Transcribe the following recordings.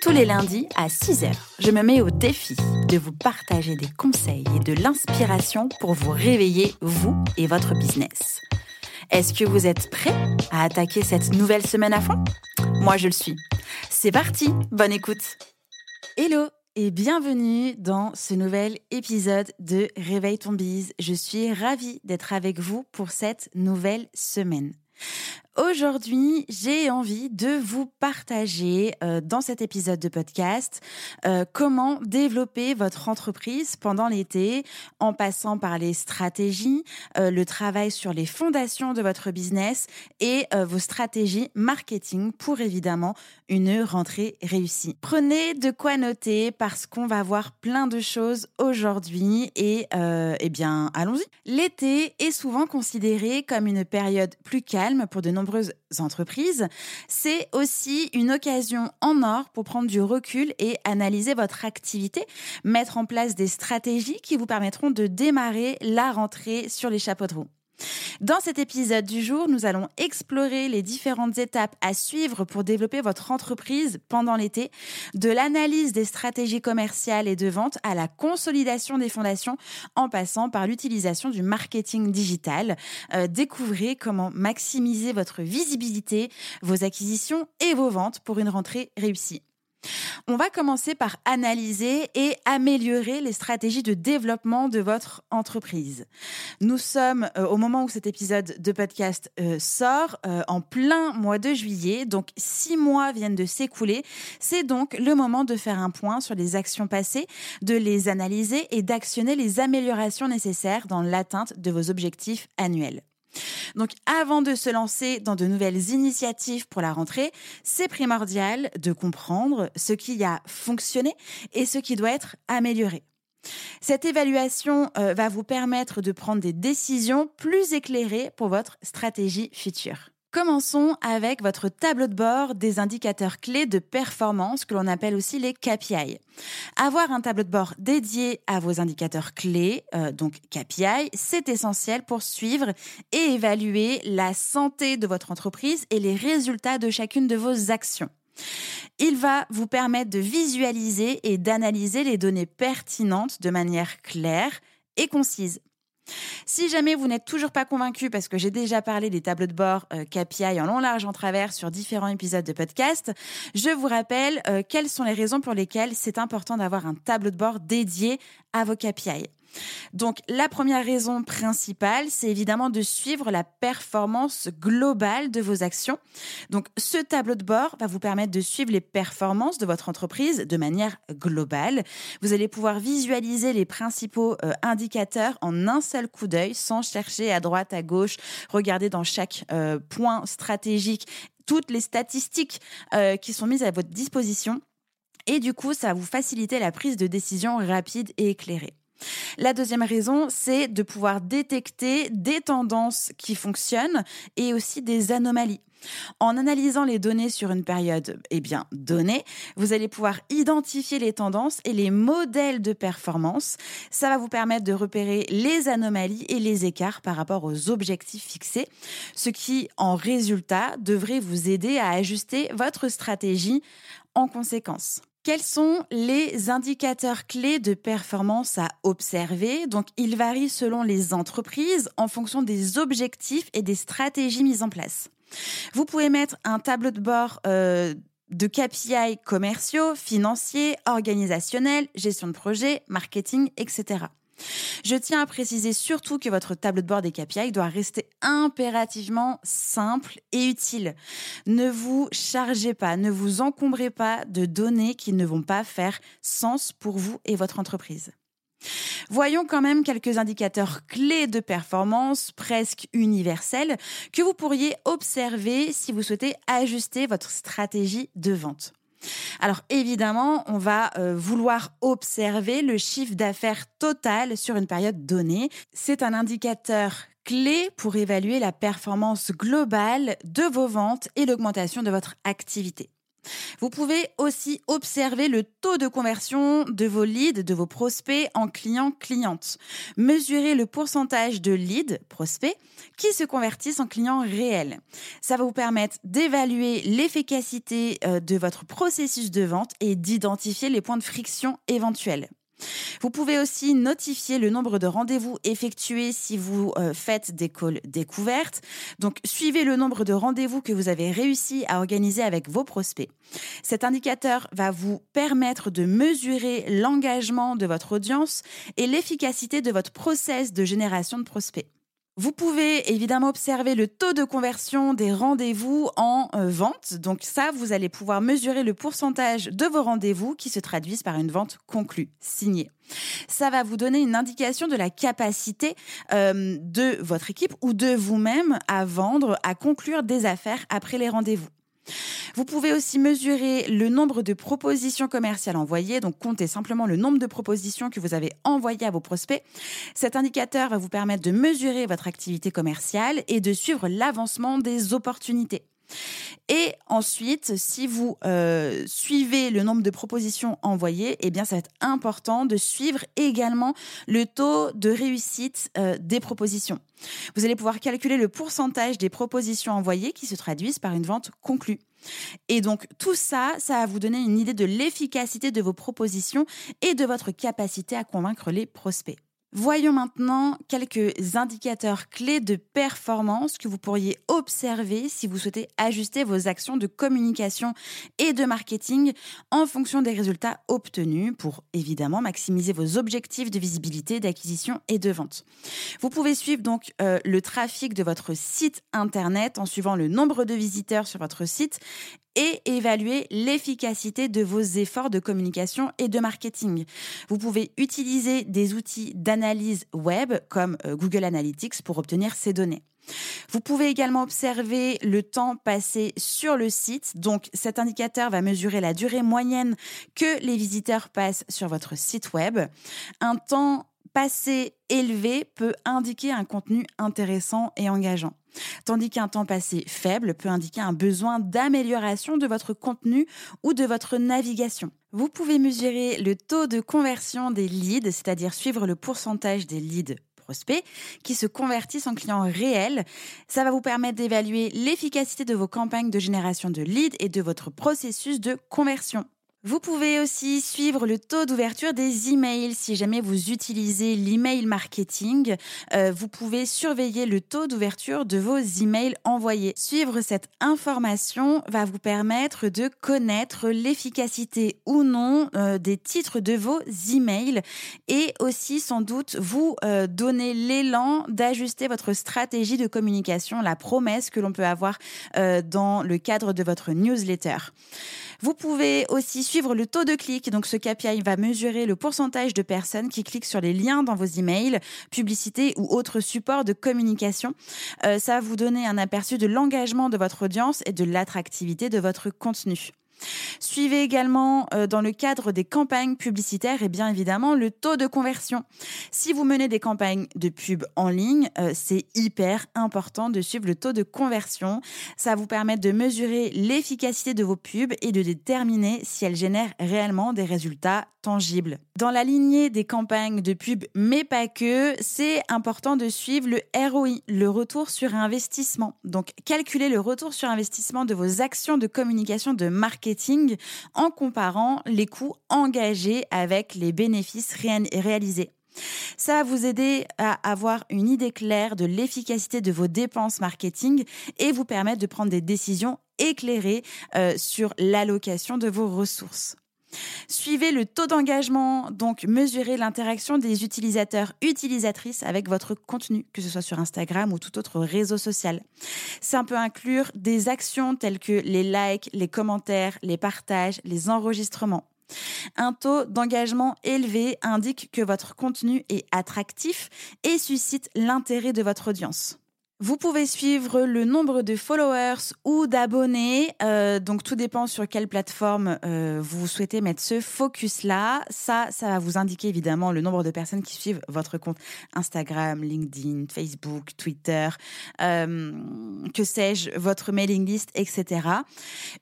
Tous les lundis à 6h, je me mets au défi de vous partager des conseils et de l'inspiration pour vous réveiller, vous et votre business. Est-ce que vous êtes prêts à attaquer cette nouvelle semaine à fond? Moi, je le suis. C'est parti, bonne écoute. Hello et bienvenue dans ce nouvel épisode de Réveille ton bise. Je suis ravie d'être avec vous pour cette nouvelle semaine. Aujourd'hui, j'ai envie de vous partager euh, dans cet épisode de podcast euh, comment développer votre entreprise pendant l'été en passant par les stratégies, euh, le travail sur les fondations de votre business et vos stratégies marketing pour évidemment une rentrée réussie. Prenez de quoi noter parce qu'on va voir plein de choses aujourd'hui et eh bien allons-y. L'été est souvent considéré comme une période plus calme pour de nombreux entreprises, c'est aussi une occasion en or pour prendre du recul et analyser votre activité, mettre en place des stratégies qui vous permettront de démarrer la rentrée sur les chapeaux de roue. Dans cet épisode du jour, nous allons explorer les différentes étapes à suivre pour développer votre entreprise pendant l'été, de l'analyse des stratégies commerciales et de vente à la consolidation des fondations en passant par l'utilisation du marketing digital. Euh, découvrez comment maximiser votre visibilité, vos acquisitions et vos ventes pour une rentrée réussie. On va commencer par analyser et améliorer les stratégies de développement de votre entreprise. Nous sommes euh, au moment où cet épisode de podcast euh, sort, euh, en plein mois de juillet, donc six mois viennent de s'écouler. C'est donc le moment de faire un point sur les actions passées, de les analyser et d'actionner les améliorations nécessaires dans l'atteinte de vos objectifs annuels. Donc avant de se lancer dans de nouvelles initiatives pour la rentrée, c'est primordial de comprendre ce qui a fonctionné et ce qui doit être amélioré. Cette évaluation euh, va vous permettre de prendre des décisions plus éclairées pour votre stratégie future. Commençons avec votre tableau de bord des indicateurs clés de performance que l'on appelle aussi les KPI. Avoir un tableau de bord dédié à vos indicateurs clés, euh, donc KPI, c'est essentiel pour suivre et évaluer la santé de votre entreprise et les résultats de chacune de vos actions. Il va vous permettre de visualiser et d'analyser les données pertinentes de manière claire et concise. Si jamais vous n'êtes toujours pas convaincu, parce que j'ai déjà parlé des tableaux de bord euh, KPI en long, large, en travers sur différents épisodes de podcast, je vous rappelle euh, quelles sont les raisons pour lesquelles c'est important d'avoir un tableau de bord dédié à vos KPI. Donc la première raison principale, c'est évidemment de suivre la performance globale de vos actions. Donc ce tableau de bord va vous permettre de suivre les performances de votre entreprise de manière globale. Vous allez pouvoir visualiser les principaux euh, indicateurs en un seul coup d'œil sans chercher à droite, à gauche, regarder dans chaque euh, point stratégique toutes les statistiques euh, qui sont mises à votre disposition. Et du coup, ça va vous faciliter la prise de décision rapide et éclairée. La deuxième raison, c'est de pouvoir détecter des tendances qui fonctionnent et aussi des anomalies. En analysant les données sur une période eh bien donnée, vous allez pouvoir identifier les tendances et les modèles de performance. Ça va vous permettre de repérer les anomalies et les écarts par rapport aux objectifs fixés, ce qui en résultat devrait vous aider à ajuster votre stratégie en conséquence. Quels sont les indicateurs clés de performance à observer? Donc, ils varient selon les entreprises en fonction des objectifs et des stratégies mises en place. Vous pouvez mettre un tableau de bord euh, de KPI commerciaux, financiers, organisationnels, gestion de projet, marketing, etc. Je tiens à préciser surtout que votre tableau de bord des KPI doit rester impérativement simple et utile. Ne vous chargez pas, ne vous encombrez pas de données qui ne vont pas faire sens pour vous et votre entreprise. Voyons quand même quelques indicateurs clés de performance presque universels que vous pourriez observer si vous souhaitez ajuster votre stratégie de vente. Alors évidemment, on va euh, vouloir observer le chiffre d'affaires total sur une période donnée. C'est un indicateur clé pour évaluer la performance globale de vos ventes et l'augmentation de votre activité. Vous pouvez aussi observer le taux de conversion de vos leads, de vos prospects en clients-clientes. Mesurer le pourcentage de leads, prospects, qui se convertissent en clients réels. Ça va vous permettre d'évaluer l'efficacité euh, de votre processus de vente et d'identifier les points de friction éventuels. Vous pouvez aussi notifier le nombre de rendez-vous effectués si vous euh, faites des calls découvertes. Donc, suivez le nombre de rendez-vous que vous avez réussi à organiser avec vos prospects. Cet indicateur va vous permettre de mesurer l'engagement de votre audience et l'efficacité de votre process de génération de prospects. Vous pouvez évidemment observer le taux de conversion des rendez-vous en euh, vente. Donc ça, vous allez pouvoir mesurer le pourcentage de vos rendez-vous qui se traduisent par une vente conclue, signée. Ça va vous donner une indication de la capacité euh, de votre équipe ou de vous-même à vendre, à conclure des affaires après les rendez-vous. Vous pouvez aussi mesurer le nombre de propositions commerciales envoyées, donc comptez simplement le nombre de propositions que vous avez envoyées à vos prospects. Cet indicateur va vous permettre de mesurer votre activité commerciale et de suivre l'avancement des opportunités. Et ensuite, si vous euh, suivez le nombre de propositions envoyées, eh bien, ça va être important de suivre également le taux de réussite euh, des propositions. Vous allez pouvoir calculer le pourcentage des propositions envoyées qui se traduisent par une vente conclue. Et donc tout ça, ça va vous donner une idée de l'efficacité de vos propositions et de votre capacité à convaincre les prospects. Voyons maintenant quelques indicateurs clés de performance que vous pourriez observer si vous souhaitez ajuster vos actions de communication et de marketing en fonction des résultats obtenus pour évidemment maximiser vos objectifs de visibilité, d'acquisition et de vente. Vous pouvez suivre donc euh, le trafic de votre site internet en suivant le nombre de visiteurs sur votre site et évaluer l'efficacité de vos efforts de communication et de marketing. Vous pouvez utiliser des outils d'analyse web comme euh, Google Analytics pour obtenir ces données. Vous pouvez également observer le temps passé sur le site. Donc cet indicateur va mesurer la durée moyenne que les visiteurs passent sur votre site web. Un temps passé élevé peut indiquer un contenu intéressant et engageant. Tandis qu'un temps passé faible peut indiquer un besoin d'amélioration de votre contenu ou de votre navigation. Vous pouvez mesurer le taux de conversion des leads, c'est-à-dire suivre le pourcentage des leads prospects qui se convertissent en clients réels. Ça va vous permettre d'évaluer l'efficacité de vos campagnes de génération de leads et de votre processus de conversion. Vous pouvez aussi suivre le taux d'ouverture des emails. Si jamais vous utilisez l'email marketing, euh, vous pouvez surveiller le taux d'ouverture de vos emails envoyés. Suivre cette information va vous permettre de connaître l'efficacité ou non euh, des titres de vos emails et aussi sans doute vous euh, donner l'élan d'ajuster votre stratégie de communication, la promesse que l'on peut avoir dans le cadre de votre newsletter. Vous pouvez aussi suivre le taux de clic. Donc, ce KPI va mesurer le pourcentage de personnes qui cliquent sur les liens dans vos emails, publicités ou autres supports de communication. Euh, ça va vous donner un aperçu de l'engagement de votre audience et de l'attractivité de votre contenu. Suivez également euh, dans le cadre des campagnes publicitaires et bien évidemment le taux de conversion. Si vous menez des campagnes de pub en ligne, euh, c'est hyper important de suivre le taux de conversion. Ça vous permet de mesurer l'efficacité de vos pubs et de déterminer si elles génèrent réellement des résultats tangibles. Dans la lignée des campagnes de pub, mais pas que, c'est important de suivre le ROI, le retour sur investissement. Donc, calculez le retour sur investissement de vos actions de communication de marketing en comparant les coûts engagés avec les bénéfices réalisés. Ça va vous aider à avoir une idée claire de l'efficacité de vos dépenses marketing et vous permettre de prendre des décisions éclairées euh, sur l'allocation de vos ressources. Suivez le taux d'engagement, donc mesurez l'interaction des utilisateurs, utilisatrices avec votre contenu, que ce soit sur Instagram ou tout autre réseau social. Ça peut inclure des actions telles que les likes, les commentaires, les partages, les enregistrements. Un taux d'engagement élevé indique que votre contenu est attractif et suscite l'intérêt de votre audience. Vous pouvez suivre le nombre de followers ou d'abonnés. Euh, donc tout dépend sur quelle plateforme euh, vous souhaitez mettre ce focus-là. Ça, ça va vous indiquer évidemment le nombre de personnes qui suivent votre compte Instagram, LinkedIn, Facebook, Twitter, euh, que sais-je, votre mailing list, etc.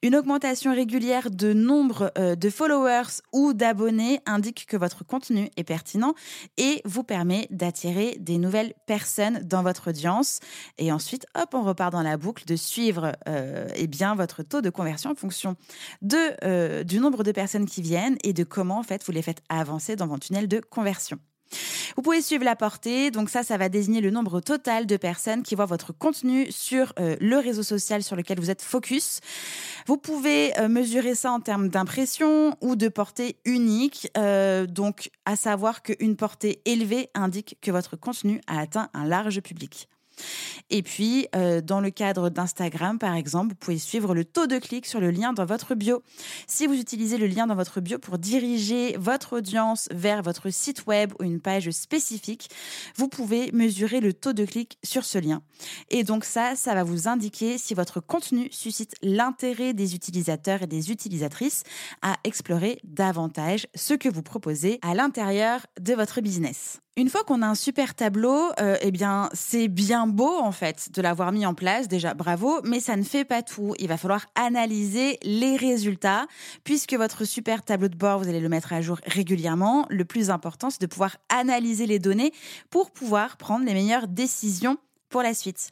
Une augmentation régulière de nombre de followers ou d'abonnés indique que votre contenu est pertinent et vous permet d'attirer des nouvelles personnes dans votre audience. Et ensuite, hop, on repart dans la boucle de suivre euh, eh bien votre taux de conversion en fonction de, euh, du nombre de personnes qui viennent et de comment en fait vous les faites avancer dans votre tunnel de conversion. Vous pouvez suivre la portée, donc ça, ça va désigner le nombre total de personnes qui voient votre contenu sur euh, le réseau social sur lequel vous êtes focus. Vous pouvez mesurer ça en termes d'impression ou de portée unique, donc à savoir qu'une portée élevée indique que votre contenu a atteint un large public. Et puis, euh, dans le cadre d'Instagram, par exemple, vous pouvez suivre le taux de clic sur le lien dans votre bio. Si vous utilisez le lien dans votre bio pour diriger votre audience vers votre site web ou une page spécifique, vous pouvez mesurer le taux de clic sur ce lien. Et donc ça, ça va vous indiquer si votre contenu suscite l'intérêt des utilisateurs et des utilisatrices à explorer davantage ce que vous proposez à l'intérieur de votre business. Une fois qu'on a un super tableau, euh, eh bien, c'est bien beau en fait de l'avoir mis en place. Déjà, bravo, mais ça ne fait pas tout. Il va falloir analyser les résultats, puisque votre super tableau de bord, vous allez le mettre à jour régulièrement. Le plus important, c'est de pouvoir analyser les données pour pouvoir prendre les meilleures décisions pour la suite.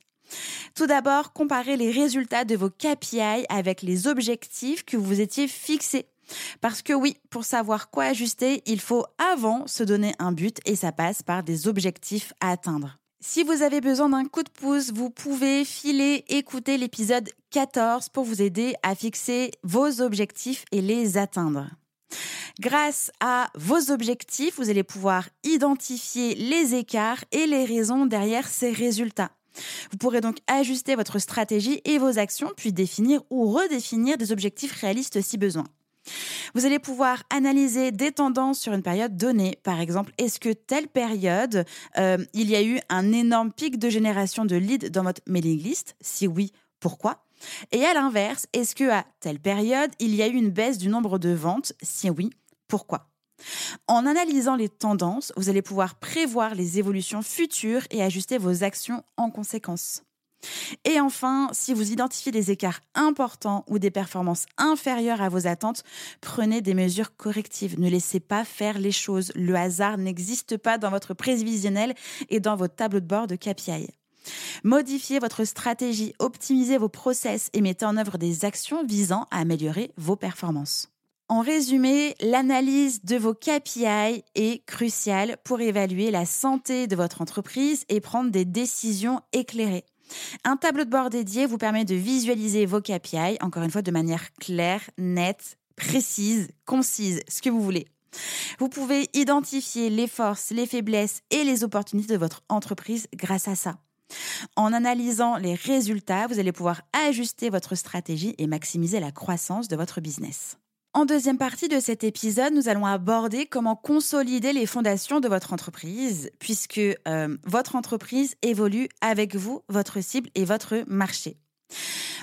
Tout d'abord, comparez les résultats de vos KPI avec les objectifs que vous étiez fixés. Parce que oui, pour savoir quoi ajuster, il faut avant se donner un but et ça passe par des objectifs à atteindre. Si vous avez besoin d'un coup de pouce, vous pouvez filer écouter l'épisode 14 pour vous aider à fixer vos objectifs et les atteindre. Grâce à vos objectifs, vous allez pouvoir identifier les écarts et les raisons derrière ces résultats. Vous pourrez donc ajuster votre stratégie et vos actions, puis définir ou redéfinir des objectifs réalistes si besoin. Vous allez pouvoir analyser des tendances sur une période donnée. Par exemple, est-ce que telle période, euh, il y a eu un énorme pic de génération de leads dans votre mailing list? Si oui, pourquoi? Et à l'inverse, est-ce que à telle période, il y a eu une baisse du nombre de ventes? Si oui, pourquoi? En analysant les tendances, vous allez pouvoir prévoir les évolutions futures et ajuster vos actions en conséquence. Et enfin, si vous identifiez des écarts importants ou des performances inférieures à vos attentes, prenez des mesures correctives. Ne laissez pas faire les choses. Le hasard n'existe pas dans votre prévisionnel et dans votre tableau de bord de KPI. Modifiez votre stratégie, optimisez vos process et mettez en œuvre des actions visant à améliorer vos performances. En résumé, l'analyse de vos KPI est cruciale pour évaluer la santé de votre entreprise et prendre des décisions éclairées. Un tableau de bord dédié vous permet de visualiser vos KPI, encore une fois, de manière claire, nette, précise, concise, ce que vous voulez. Vous pouvez identifier les forces, les faiblesses et les opportunités de votre entreprise grâce à ça. En analysant les résultats, vous allez pouvoir ajuster votre stratégie et maximiser la croissance de votre business. En deuxième partie de cet épisode, nous allons aborder comment consolider les fondations de votre entreprise, puisque euh, votre entreprise évolue avec vous, votre cible et votre marché.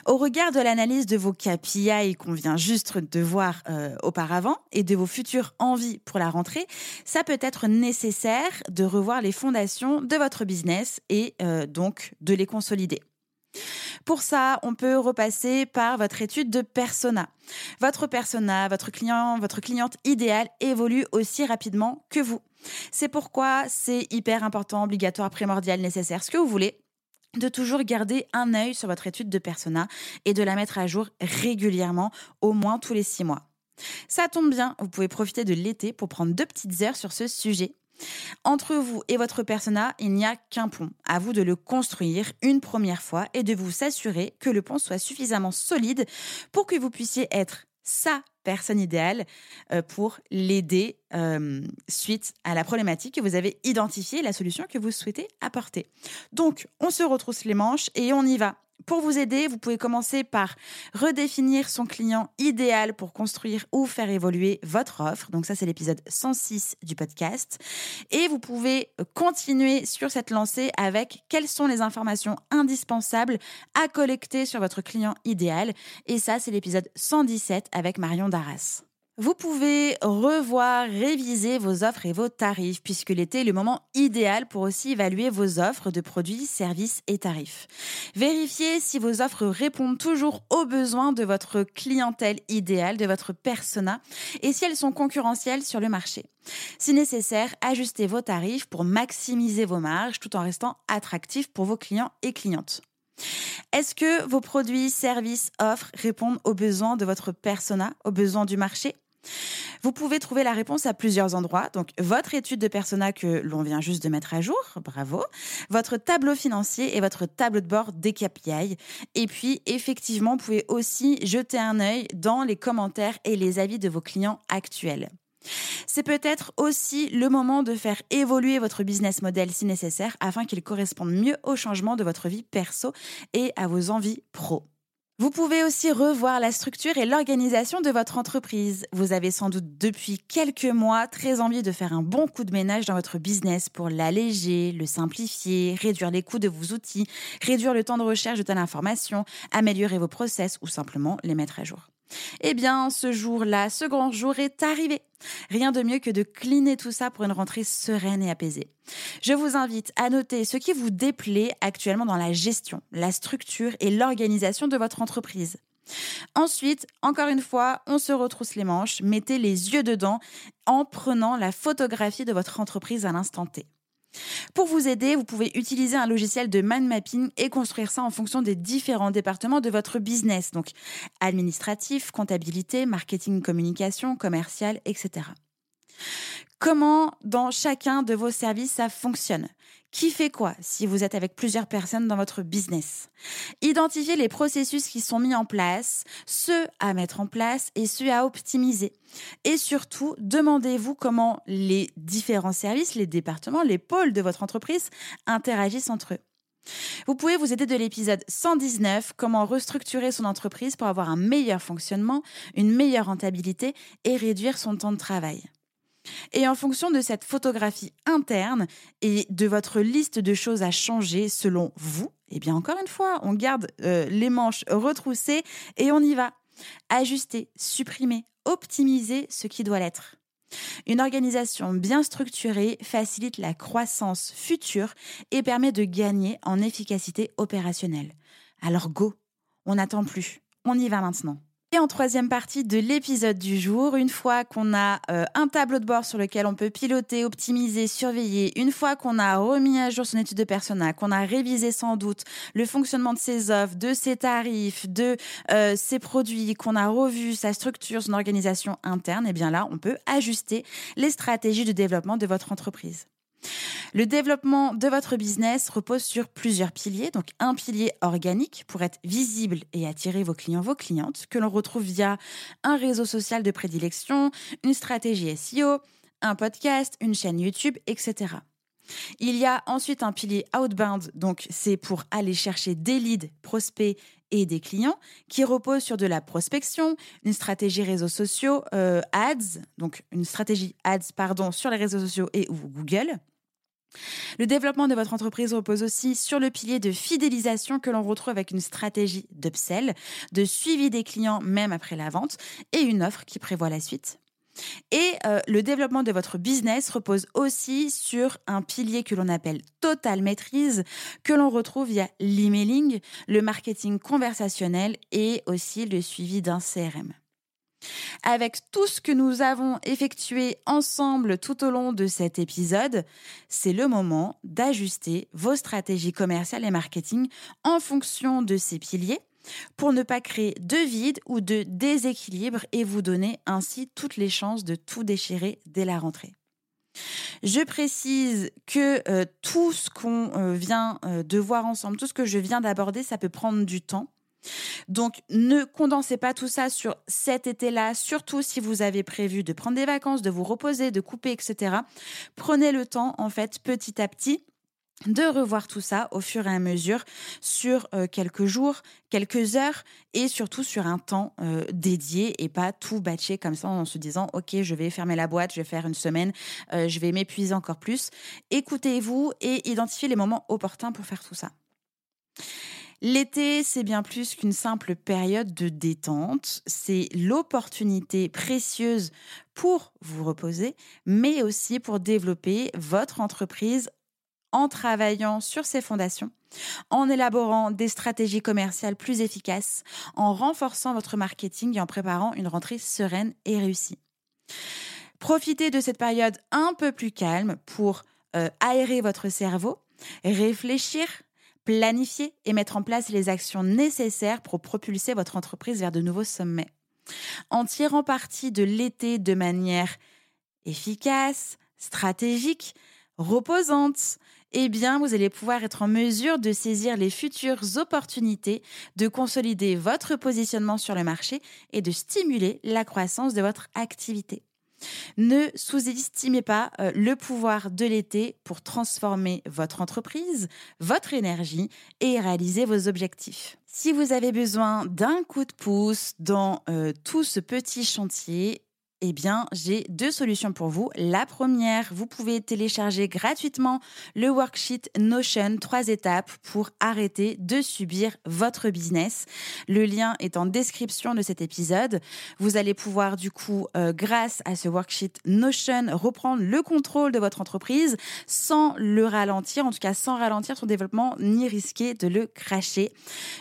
Au regard de l'analyse de vos KPI qu'on vient juste de voir euh, auparavant et de vos futures envies pour la rentrée, ça peut être nécessaire de revoir les fondations de votre business et euh, donc de les consolider. Pour ça, on peut repasser par votre étude de persona. Votre persona, votre client, votre cliente idéale évolue aussi rapidement que vous. C'est pourquoi c'est hyper important, obligatoire, primordial, nécessaire, ce que vous voulez, de toujours garder un œil sur votre étude de persona et de la mettre à jour régulièrement, au moins tous les six mois. Ça tombe bien, vous pouvez profiter de l'été pour prendre deux petites heures sur ce sujet. Entre vous et votre persona, il n'y a qu'un pont. À vous de le construire une première fois et de vous assurer que le pont soit suffisamment solide pour que vous puissiez être sa personne idéale euh, pour l'aider euh, suite à la problématique que vous avez identifiée, la solution que vous souhaitez apporter. Donc, on se retrousse les manches et on y va pour vous aider, vous pouvez commencer par redéfinir son client idéal pour construire ou faire évoluer votre offre. Donc ça, c'est l'épisode 106 du podcast. Et vous pouvez continuer sur cette lancée avec quelles sont les informations indispensables à collecter sur votre client idéal. Et ça, c'est l'épisode 117 avec Marion Darras. Vous pouvez revoir, réviser vos offres et vos tarifs, puisque l'été est le moment idéal pour aussi évaluer vos offres de produits, services et tarifs. Vérifiez si vos offres répondent toujours aux besoins de votre clientèle idéale, de votre persona, et si elles sont concurrentielles sur le marché. Si nécessaire, ajustez vos tarifs pour maximiser vos marges tout en restant attractifs pour vos clients et clientes. Est-ce que vos produits, services, offres répondent aux besoins de votre persona, aux besoins du marché? Vous pouvez trouver la réponse à plusieurs endroits. Donc, votre étude de persona que l'on vient juste de mettre à jour, bravo. Votre tableau financier et votre tableau de bord des KPI. Et puis, effectivement, vous pouvez aussi jeter un œil dans les commentaires et les avis de vos clients actuels. C'est peut-être aussi le moment de faire évoluer votre business model si nécessaire afin qu'il corresponde mieux au changement de votre vie perso et à vos envies pro. Vous pouvez aussi revoir la structure et l'organisation de votre entreprise. Vous avez sans doute depuis quelques mois très envie de faire un bon coup de ménage dans votre business pour l'alléger, le simplifier, réduire les coûts de vos outils, réduire le temps de recherche de telle information, améliorer vos process ou simplement les mettre à jour. Eh bien, ce jour-là, ce grand jour est arrivé. Rien de mieux que de cleaner tout ça pour une rentrée sereine et apaisée. Je vous invite à noter ce qui vous déplaît actuellement dans la gestion, la structure et l'organisation de votre entreprise. Ensuite, encore une fois, on se retrousse les manches, mettez les yeux dedans en prenant la photographie de votre entreprise à l'instant T. Pour vous aider, vous pouvez utiliser un logiciel de mind mapping et construire ça en fonction des différents départements de votre business, donc administratif, comptabilité, marketing, communication, commercial, etc. Comment dans chacun de vos services ça fonctionne? Qui fait quoi si vous êtes avec plusieurs personnes dans votre business? Identifiez les processus qui sont mis en place, ceux à mettre en place et ceux à optimiser. Et surtout, demandez-vous comment les différents services, les départements, les pôles de votre entreprise interagissent entre eux. Vous pouvez vous aider de l'épisode 119, comment restructurer son entreprise pour avoir un meilleur fonctionnement, une meilleure rentabilité et réduire son temps de travail. Et en fonction de cette photographie interne et de votre liste de choses à changer selon vous, eh bien encore une fois, on garde euh, les manches retroussées et on y va. Ajuster, supprimer, optimiser ce qui doit l'être. Une organisation bien structurée facilite la croissance future et permet de gagner en efficacité opérationnelle. Alors go, on n'attend plus, on y va maintenant. Et en troisième partie de l'épisode du jour, une fois qu'on a euh, un tableau de bord sur lequel on peut piloter, optimiser, surveiller, une fois qu'on a remis à jour son étude de persona, qu'on a révisé sans doute le fonctionnement de ses offres, de ses tarifs, de euh, ses produits, qu'on a revu sa structure, son organisation interne, et eh bien là, on peut ajuster les stratégies de développement de votre entreprise. Le développement de votre business repose sur plusieurs piliers. Donc un pilier organique pour être visible et attirer vos clients, vos clientes, que l'on retrouve via un réseau social de prédilection, une stratégie SEO, un podcast, une chaîne YouTube, etc. Il y a ensuite un pilier outbound, donc c'est pour aller chercher des leads, prospects et des clients, qui repose sur de la prospection, une stratégie réseaux sociaux, euh, ads, donc une stratégie ads pardon sur les réseaux sociaux et Google. Le développement de votre entreprise repose aussi sur le pilier de fidélisation que l'on retrouve avec une stratégie d'upsell, de suivi des clients même après la vente et une offre qui prévoit la suite. Et euh, le développement de votre business repose aussi sur un pilier que l'on appelle total maîtrise, que l'on retrouve via l'emailing, le marketing conversationnel et aussi le suivi d'un CRM. Avec tout ce que nous avons effectué ensemble tout au long de cet épisode, c'est le moment d'ajuster vos stratégies commerciales et marketing en fonction de ces piliers pour ne pas créer de vide ou de déséquilibre et vous donner ainsi toutes les chances de tout déchirer dès la rentrée. Je précise que euh, tout ce qu'on euh, vient euh, de voir ensemble, tout ce que je viens d'aborder, ça peut prendre du temps. Donc, ne condensez pas tout ça sur cet été-là, surtout si vous avez prévu de prendre des vacances, de vous reposer, de couper, etc. Prenez le temps, en fait, petit à petit de revoir tout ça au fur et à mesure sur euh, quelques jours, quelques heures et surtout sur un temps euh, dédié et pas tout batcher comme ça en se disant ok je vais fermer la boîte, je vais faire une semaine, euh, je vais m'épuiser encore plus. Écoutez-vous et identifiez les moments opportuns pour faire tout ça. L'été, c'est bien plus qu'une simple période de détente, c'est l'opportunité précieuse pour vous reposer, mais aussi pour développer votre entreprise en travaillant sur ses fondations, en élaborant des stratégies commerciales plus efficaces, en renforçant votre marketing et en préparant une rentrée sereine et réussie. Profitez de cette période un peu plus calme pour euh, aérer votre cerveau, réfléchir, planifier et mettre en place les actions nécessaires pour propulser votre entreprise vers de nouveaux sommets. En tirant parti de l'été de manière efficace, stratégique, reposante, eh bien, vous allez pouvoir être en mesure de saisir les futures opportunités, de consolider votre positionnement sur le marché et de stimuler la croissance de votre activité. Ne sous-estimez pas euh, le pouvoir de l'été pour transformer votre entreprise, votre énergie et réaliser vos objectifs. Si vous avez besoin d'un coup de pouce dans euh, tout ce petit chantier, eh bien, j'ai deux solutions pour vous. La première, vous pouvez télécharger gratuitement le worksheet Notion, trois étapes pour arrêter de subir votre business. Le lien est en description de cet épisode. Vous allez pouvoir, du coup, euh, grâce à ce worksheet Notion, reprendre le contrôle de votre entreprise sans le ralentir, en tout cas sans ralentir son développement ni risquer de le cracher.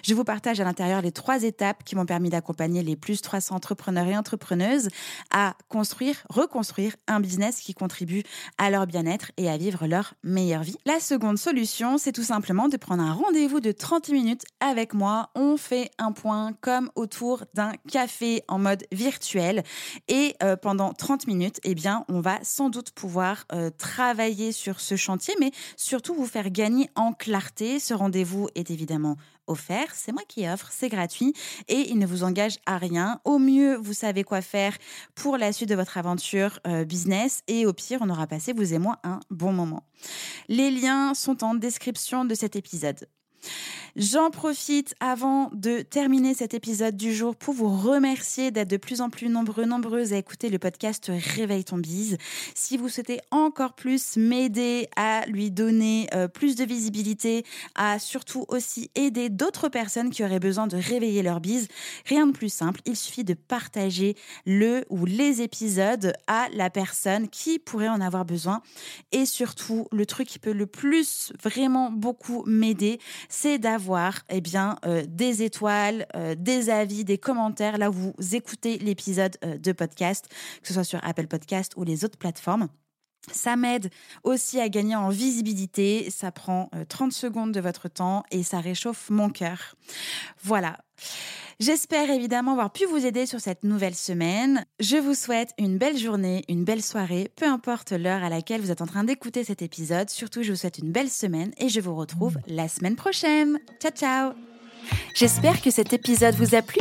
Je vous partage à l'intérieur les trois étapes qui m'ont permis d'accompagner les plus 300 entrepreneurs et entrepreneuses à construire, reconstruire un business qui contribue à leur bien-être et à vivre leur meilleure vie. La seconde solution, c'est tout simplement de prendre un rendez-vous de 30 minutes avec moi. On fait un point comme autour d'un café en mode virtuel et euh, pendant 30 minutes, eh bien, on va sans doute pouvoir euh, travailler sur ce chantier, mais surtout vous faire gagner en clarté. Ce rendez-vous est évidemment offert, c'est moi qui offre, c'est gratuit et il ne vous engage à rien. Au mieux, vous savez quoi faire pour la suite de votre aventure euh, business et au pire, on aura passé, vous et moi, un bon moment. Les liens sont en description de cet épisode. J'en profite avant de terminer cet épisode du jour pour vous remercier d'être de plus en plus nombreux, nombreuses à écouter le podcast Réveille ton bise. Si vous souhaitez encore plus m'aider à lui donner euh, plus de visibilité, à surtout aussi aider d'autres personnes qui auraient besoin de réveiller leur bise, rien de plus simple. Il suffit de partager le ou les épisodes à la personne qui pourrait en avoir besoin. Et surtout, le truc qui peut le plus vraiment beaucoup m'aider, c'est d'avoir eh bien, euh, des étoiles, euh, des avis, des commentaires là où vous écoutez l'épisode euh, de podcast, que ce soit sur Apple Podcast ou les autres plateformes. Ça m'aide aussi à gagner en visibilité, ça prend 30 secondes de votre temps et ça réchauffe mon cœur. Voilà. J'espère évidemment avoir pu vous aider sur cette nouvelle semaine. Je vous souhaite une belle journée, une belle soirée, peu importe l'heure à laquelle vous êtes en train d'écouter cet épisode. Surtout, je vous souhaite une belle semaine et je vous retrouve la semaine prochaine. Ciao, ciao J'espère que cet épisode vous a plu.